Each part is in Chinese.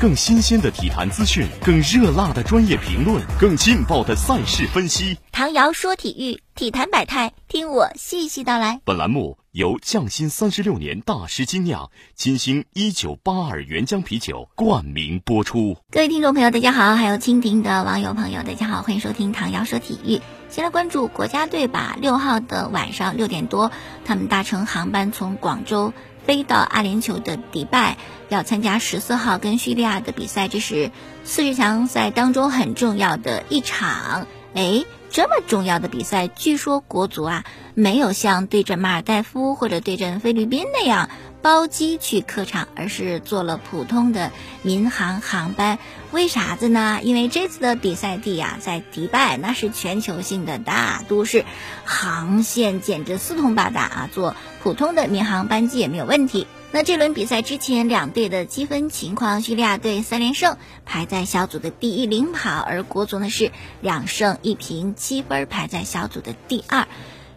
更新鲜的体坛资讯，更热辣的专业评论，更劲爆的赛事分析。唐瑶说体育，体坛百态，听我细细道来。本栏目由匠心三十六年大师精酿金星一九八二原浆啤酒冠名播出。各位听众朋友，大家好；还有蜻蜓的网友朋友，大家好，欢迎收听唐瑶说体育。先来关注国家队吧。六号的晚上六点多，他们搭乘航班从广州飞到阿联酋的迪拜，要参加十四号跟叙利亚的比赛。这是四十强赛当中很重要的一场。哎，这么重要的比赛，据说国足啊没有像对阵马尔代夫或者对阵菲律宾那样包机去客场，而是坐了普通的民航航班。为啥子呢？因为这次的比赛地呀在迪拜，那是全球性的大都市，航线简直四通八达啊，坐普通的民航班机也没有问题。那这轮比赛之前两队的积分情况，叙利亚队三连胜，排在小组的第一领跑，而国足呢是两胜一平，七分排在小组的第二。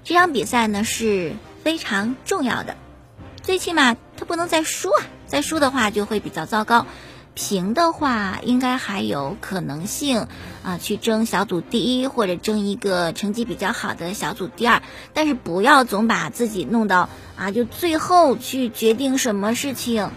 这场比赛呢是非常重要的，最起码他不能再输啊，再输的话就会比较糟糕。平的话，应该还有可能性啊，去争小组第一，或者争一个成绩比较好的小组第二。但是不要总把自己弄到啊，就最后去决定什么事情，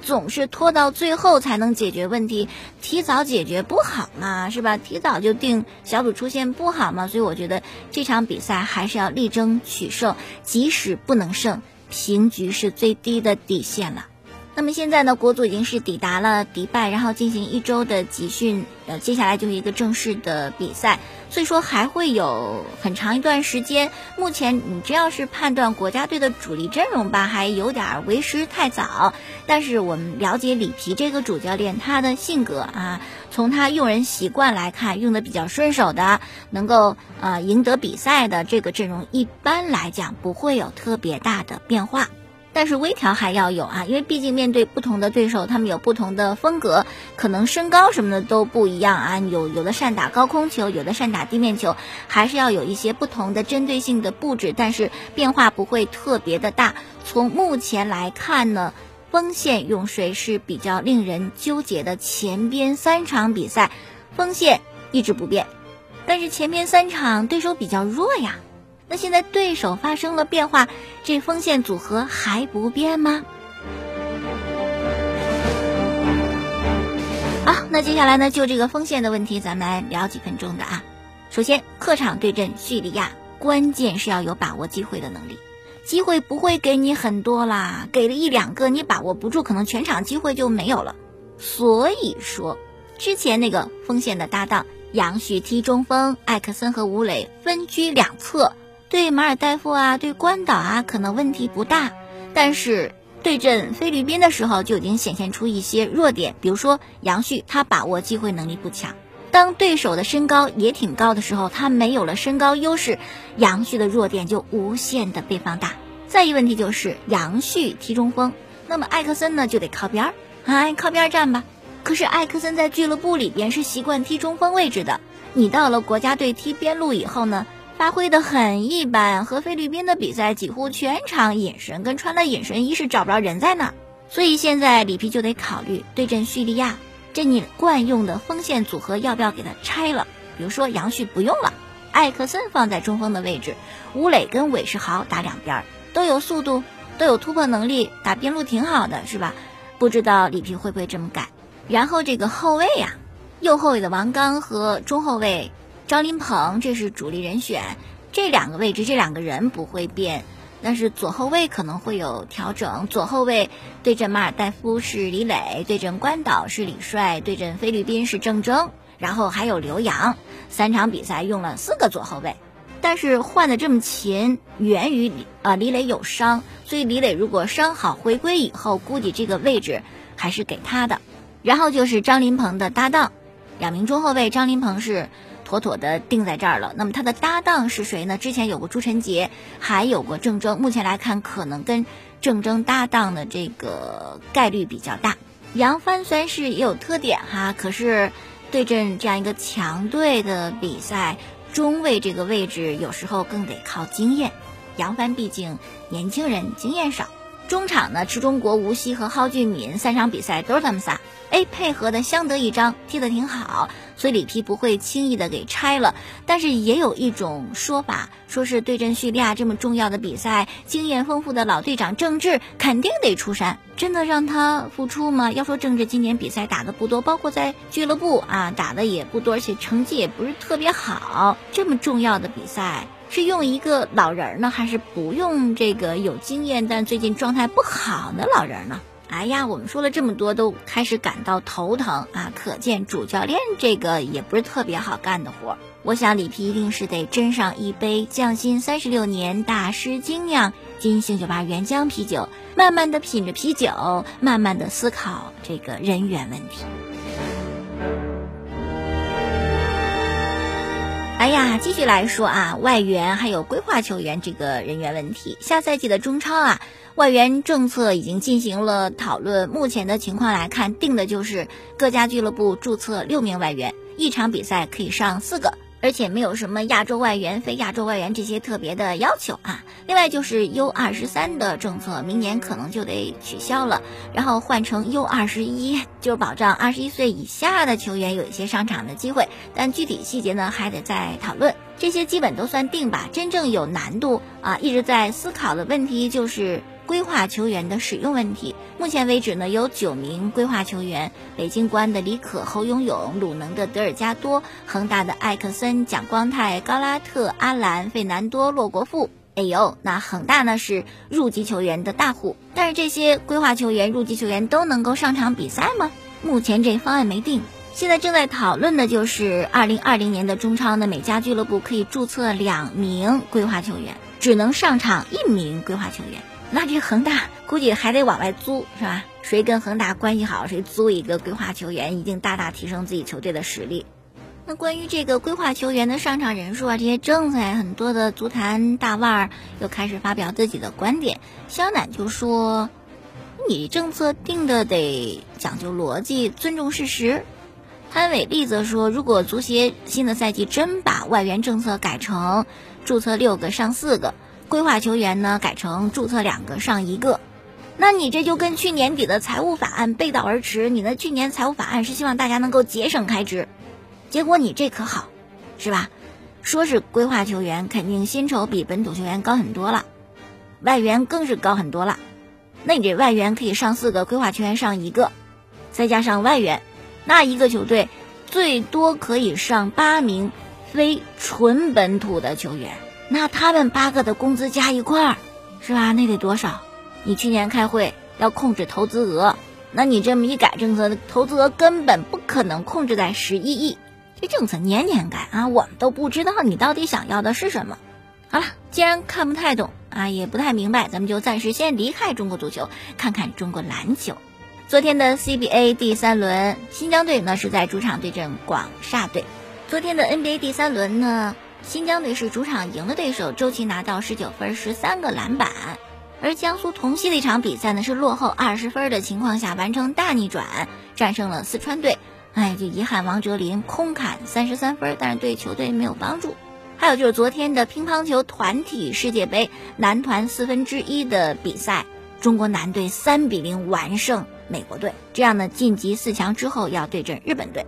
总是拖到最后才能解决问题，提早解决不好嘛，是吧？提早就定小组出线不好嘛。所以我觉得这场比赛还是要力争取胜，即使不能胜，平局是最低的底线了。那么现在呢，国足已经是抵达了迪拜，然后进行一周的集训，呃，接下来就是一个正式的比赛，所以说还会有很长一段时间。目前你只要是判断国家队的主力阵容吧，还有点为时太早。但是我们了解里皮这个主教练他的性格啊，从他用人习惯来看，用的比较顺手的，能够呃赢得比赛的这个阵容，一般来讲不会有特别大的变化。但是微调还要有啊，因为毕竟面对不同的对手，他们有不同的风格，可能身高什么的都不一样啊。有有的善打高空球，有的善打地面球，还是要有一些不同的针对性的布置，但是变化不会特别的大。从目前来看呢，锋线用谁是比较令人纠结的。前边三场比赛，锋线一直不变，但是前面三场对手比较弱呀。那现在对手发生了变化，这锋线组合还不变吗？好，那接下来呢，就这个锋线的问题，咱们来聊几分钟的啊。首先，客场对阵叙利亚，关键是要有把握机会的能力。机会不会给你很多啦，给了一两个，你把握不住，可能全场机会就没有了。所以说，之前那个锋线的搭档杨旭踢中锋，艾克森和吴磊分居两侧。对马尔代夫啊，对关岛啊，可能问题不大，但是对阵菲律宾的时候就已经显现出一些弱点，比如说杨旭他把握机会能力不强，当对手的身高也挺高的时候，他没有了身高优势，杨旭的弱点就无限的被放大。再一问题就是杨旭踢中锋，那么艾克森呢就得靠边儿，哎，靠边站吧。可是艾克森在俱乐部里边是习惯踢中锋位置的，你到了国家队踢边路以后呢？发挥的很一般，和菲律宾的比赛几乎全场隐身，跟穿了隐身衣是找不着人在哪。所以现在里皮就得考虑对阵叙利亚，这你惯用的锋线组合要不要给他拆了？比如说杨旭不用了，艾克森放在中锋的位置，吴磊跟韦世豪打两边，都有速度，都有突破能力，打边路挺好的，是吧？不知道里皮会不会这么改？然后这个后卫呀，右后卫的王刚和中后卫。张林鹏，这是主力人选，这两个位置这两个人不会变，但是左后卫可能会有调整。左后卫对阵马尔代夫是李磊，对阵关岛是李帅，对阵菲律宾是郑铮，然后还有刘洋。三场比赛用了四个左后卫，但是换的这么勤，源于啊李磊有伤，所以李磊如果伤好回归以后，估计这个位置还是给他的。然后就是张林鹏的搭档，两名中后卫，张林鹏是。妥妥的定在这儿了。那么他的搭档是谁呢？之前有过朱晨杰，还有过郑铮。目前来看，可能跟郑铮搭档的这个概率比较大。杨帆虽然是也有特点哈，可是对阵这样一个强队的比赛，中卫这个位置有时候更得靠经验。杨帆毕竟年轻人，经验少。中场呢，池中国、吴曦和蒿俊闵三场比赛都是他们仨，哎，配合的相得益彰，踢得挺好，所以里皮不会轻易的给拆了。但是也有一种说法，说是对阵叙利亚这么重要的比赛，经验丰富的老队长郑智肯定得出山。真的让他复出吗？要说郑智今年比赛打的不多，包括在俱乐部啊打的也不多，而且成绩也不是特别好。这么重要的比赛。是用一个老人呢，还是不用这个有经验但最近状态不好的老人呢？哎呀，我们说了这么多，都开始感到头疼啊！可见主教练这个也不是特别好干的活。我想里皮一定是得斟上一杯匠心三十六年大师精酿金星酒吧原浆啤酒，慢慢的品着啤酒，慢慢的思考这个人员问题。哎呀，继续来说啊，外援还有规划球员这个人员问题。下赛季的中超啊，外援政策已经进行了讨论。目前的情况来看，定的就是各家俱乐部注册六名外援，一场比赛可以上四个。而且没有什么亚洲外援、非亚洲外援这些特别的要求啊。另外就是 U 二十三的政策，明年可能就得取消了，然后换成 U 二十一，就保障二十一岁以下的球员有一些上场的机会。但具体细节呢，还得再讨论。这些基本都算定吧。真正有难度啊，一直在思考的问题就是。规划球员的使用问题，目前为止呢，有九名规划球员：北京国安的李可、侯永永，鲁能的德尔加多，恒大的艾克森、蒋光太、高拉特、阿兰、费南多、洛国富。哎呦，那恒大呢是入籍球员的大户，但是这些规划球员、入籍球员都能够上场比赛吗？目前这方案没定，现在正在讨论的就是二零二零年的中超呢，每家俱乐部可以注册两名规划球员，只能上场一名规划球员。那这恒大估计还得往外租，是吧？谁跟恒大关系好，谁租一个规划球员，一定大大提升自己球队的实力。那关于这个规划球员的上场人数啊，这些政策呀，很多的足坛大腕儿又开始发表自己的观点。肖楠就说：“你政策定的得讲究逻辑，尊重事实。”潘伟丽则说：“如果足协新的赛季真把外援政策改成注册六个上四个。”规划球员呢，改成注册两个上一个，那你这就跟去年底的财务法案背道而驰。你的去年财务法案是希望大家能够节省开支，结果你这可好，是吧？说是规划球员，肯定薪酬比本土球员高很多了，外援更是高很多了。那你这外援可以上四个，规划球员上一个，再加上外援，那一个球队最多可以上八名非纯本土的球员。那他们八个的工资加一块儿，是吧？那得多少？你去年开会要控制投资额，那你这么一改政策，投资额根本不可能控制在十一亿。这政策年年改啊，我们都不知道你到底想要的是什么。好了，既然看不太懂啊，也不太明白，咱们就暂时先离开中国足球，看看中国篮球。昨天的 CBA 第三轮，新疆队呢是在主场对阵广厦队。昨天的 NBA 第三轮呢？新疆队是主场赢了对手，周琦拿到十九分、十三个篮板。而江苏同曦的一场比赛呢，是落后二十分的情况下完成大逆转，战胜了四川队。哎，就遗憾王哲林空砍三十三分，但是对球队没有帮助。还有就是昨天的乒乓球团体世界杯男团四分之一的比赛，中国男队三比零完胜美国队，这样呢晋级四强之后要对阵日本队。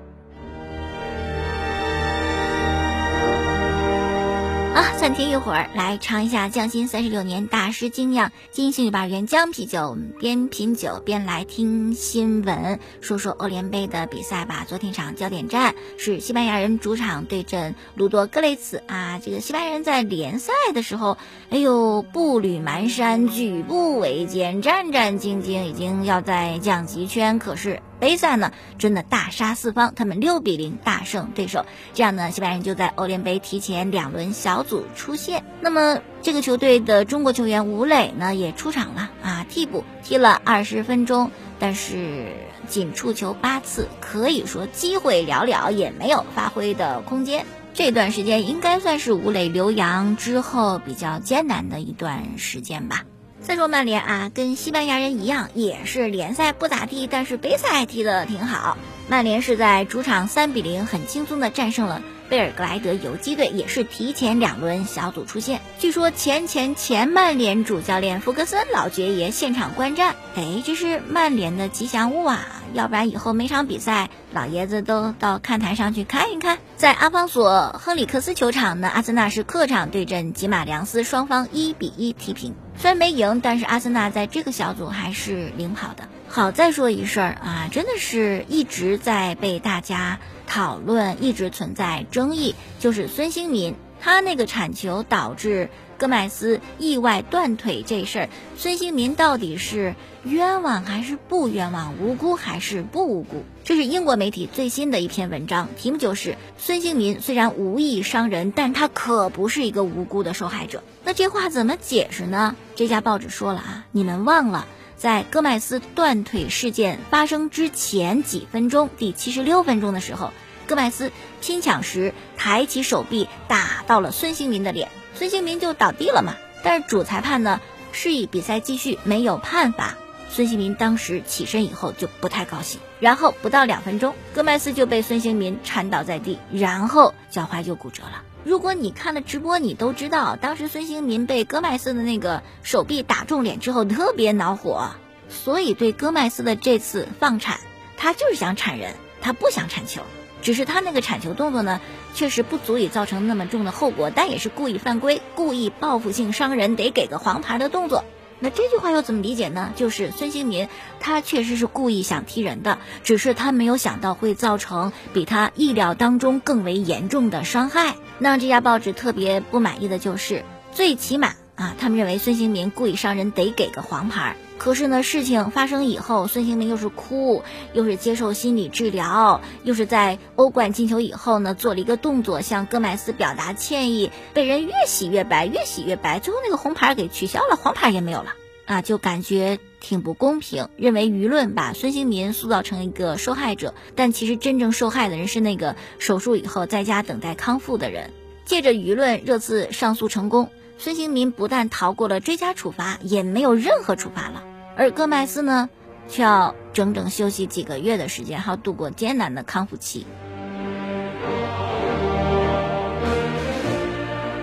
啊，暂停一会儿，来尝一下匠心三十六年大师精酿金星酒吧原浆啤酒。我们边品酒边来听新闻，说说欧联杯的比赛吧。昨天场焦点战是西班牙人主场对阵卢多格雷茨啊。这个西班牙人在联赛的时候，哎呦，步履蹒跚，举步维艰，战战兢兢，已经要在降级圈。可是。杯赛呢，真的大杀四方，他们六比零大胜对手，这样呢，西班牙人就在欧联杯提前两轮小组出线。那么这个球队的中国球员吴磊呢，也出场了啊，替补踢了二十分钟，但是仅触球八次，可以说机会寥寥，也没有发挥的空间。这段时间应该算是吴磊留洋之后比较艰难的一段时间吧。再说曼联啊，跟西班牙人一样，也是联赛不咋地，但是杯赛踢得挺好。曼联是在主场三比零很轻松的战胜了贝尔格莱德游击队，也是提前两轮小组出线。据说前前前曼联主教练福格森老爵爷现场观战，哎，这是曼联的吉祥物啊！要不然以后每场比赛老爷子都到看台上去看一看。在阿方索亨里克斯球场呢，阿森纳是客场对阵吉马良斯，双方一比一踢平。虽然没赢，但是阿森纳在这个小组还是领跑的。好，再说一事儿啊，真的是一直在被大家讨论，一直存在争议，就是孙兴民他那个铲球导致戈麦斯意外断腿这事儿，孙兴民到底是冤枉还是不冤枉，无辜还是不无辜？这是英国媒体最新的一篇文章，题目就是孙兴民虽然无意伤人，但他可不是一个无辜的受害者。那这话怎么解释呢？这家报纸说了啊，你们忘了。在戈麦斯断腿事件发生之前几分钟，第七十六分钟的时候，戈麦斯拼抢时抬起手臂打到了孙兴民的脸，孙兴民就倒地了嘛。但是主裁判呢示意比赛继续，没有判罚。孙兴民当时起身以后就不太高兴，然后不到两分钟，戈麦斯就被孙兴民铲倒在地，然后脚踝就骨折了。如果你看了直播，你都知道，当时孙兴民被戈麦斯的那个手臂打中脸之后特别恼火，所以对戈麦斯的这次放铲，他就是想铲人，他不想铲球，只是他那个铲球动作呢，确实不足以造成那么重的后果，但也是故意犯规、故意报复性伤人，得给个黄牌的动作。那这句话又怎么理解呢？就是孙兴民他确实是故意想踢人的，只是他没有想到会造成比他意料当中更为严重的伤害。那这家报纸特别不满意的就是，最起码啊，他们认为孙兴民故意伤人得给个黄牌。可是呢，事情发生以后，孙兴民又是哭，又是接受心理治疗，又是在欧冠进球以后呢，做了一个动作向戈麦斯表达歉意，被人越洗越白，越洗越白，最后那个红牌给取消了，黄牌也没有了啊，就感觉挺不公平，认为舆论把孙兴民塑造成一个受害者，但其实真正受害的人是那个手术以后在家等待康复的人。借着舆论热刺上诉成功，孙兴民不但逃过了追加处罚，也没有任何处罚了。而戈麦斯呢，却要整整休息几个月的时间，还要度过艰难的康复期。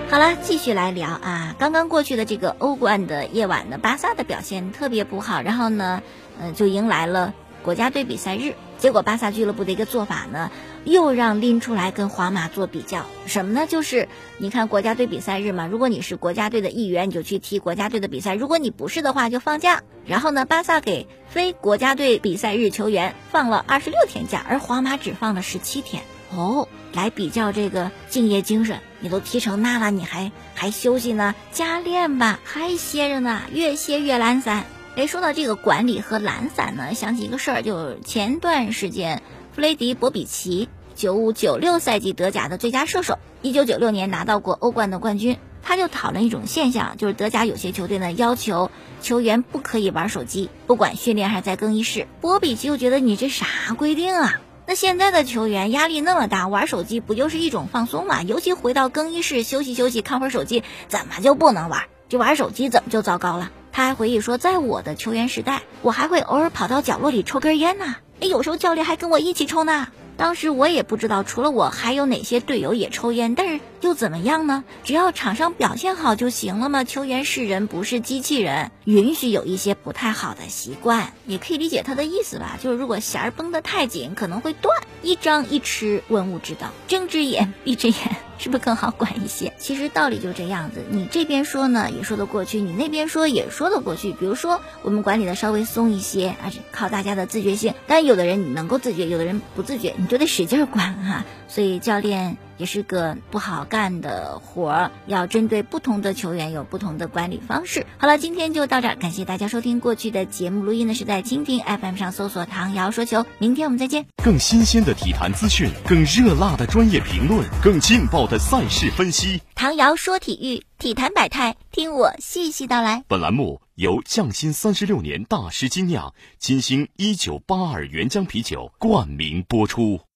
好了，继续来聊啊，刚刚过去的这个欧冠的夜晚呢，巴萨的表现特别不好，然后呢，嗯，就迎来了国家队比赛日。结果巴萨俱乐部的一个做法呢，又让拎出来跟皇马做比较，什么呢？就是你看国家队比赛日嘛，如果你是国家队的一员，你就去踢国家队的比赛；如果你不是的话，就放假。然后呢，巴萨给非国家队比赛日球员放了二十六天假，而皇马只放了十七天。哦，来比较这个敬业精神，你都踢成那了，你还还休息呢？加练吧，还歇着呢，越歇越懒散。哎，说到这个管理和懒散呢，想起一个事儿，就前段时间，弗雷迪·博比奇，九五九六赛季德甲的最佳射手，一九九六年拿到过欧冠的冠军。他就讨论一种现象，就是德甲有些球队呢要求球员不可以玩手机，不管训练还是在更衣室。博比奇就觉得你这啥规定啊？那现在的球员压力那么大，玩手机不就是一种放松嘛？尤其回到更衣室休息休息，看会儿手机，怎么就不能玩？就玩手机怎么就糟糕了？他还回忆说，在我的球员时代，我还会偶尔跑到角落里抽根烟呢。有时候教练还跟我一起抽呢。当时我也不知道，除了我还有哪些队友也抽烟，但是又怎么样呢？只要场上表现好就行了嘛。球员是人，不是机器人，允许有一些不太好的习惯，也可以理解他的意思吧。就是如果弦儿绷得太紧，可能会断。一张一弛，万物之道，睁只眼闭只眼，是不是更好管一些？其实道理就这样子，你这边说呢也说得过去，你那边说也说得过去。比如说我们管理的稍微松一些，啊，靠大家的自觉性。但有的人你能够自觉，有的人不自觉，你就得使劲管哈。所以教练。也是个不好干的活儿，要针对不同的球员有不同的管理方式。好了，今天就到这儿，感谢大家收听。过去的节目录音呢是在蜻蜓 FM 上搜索“唐瑶说球”。明天我们再见。更新鲜的体坛资讯，更热辣的专业评论，更劲爆的赛事分析。唐瑶说体育，体坛百态，听我细细道来。本栏目由匠心三十六年大师精酿金星一九八二原浆啤酒冠名播出。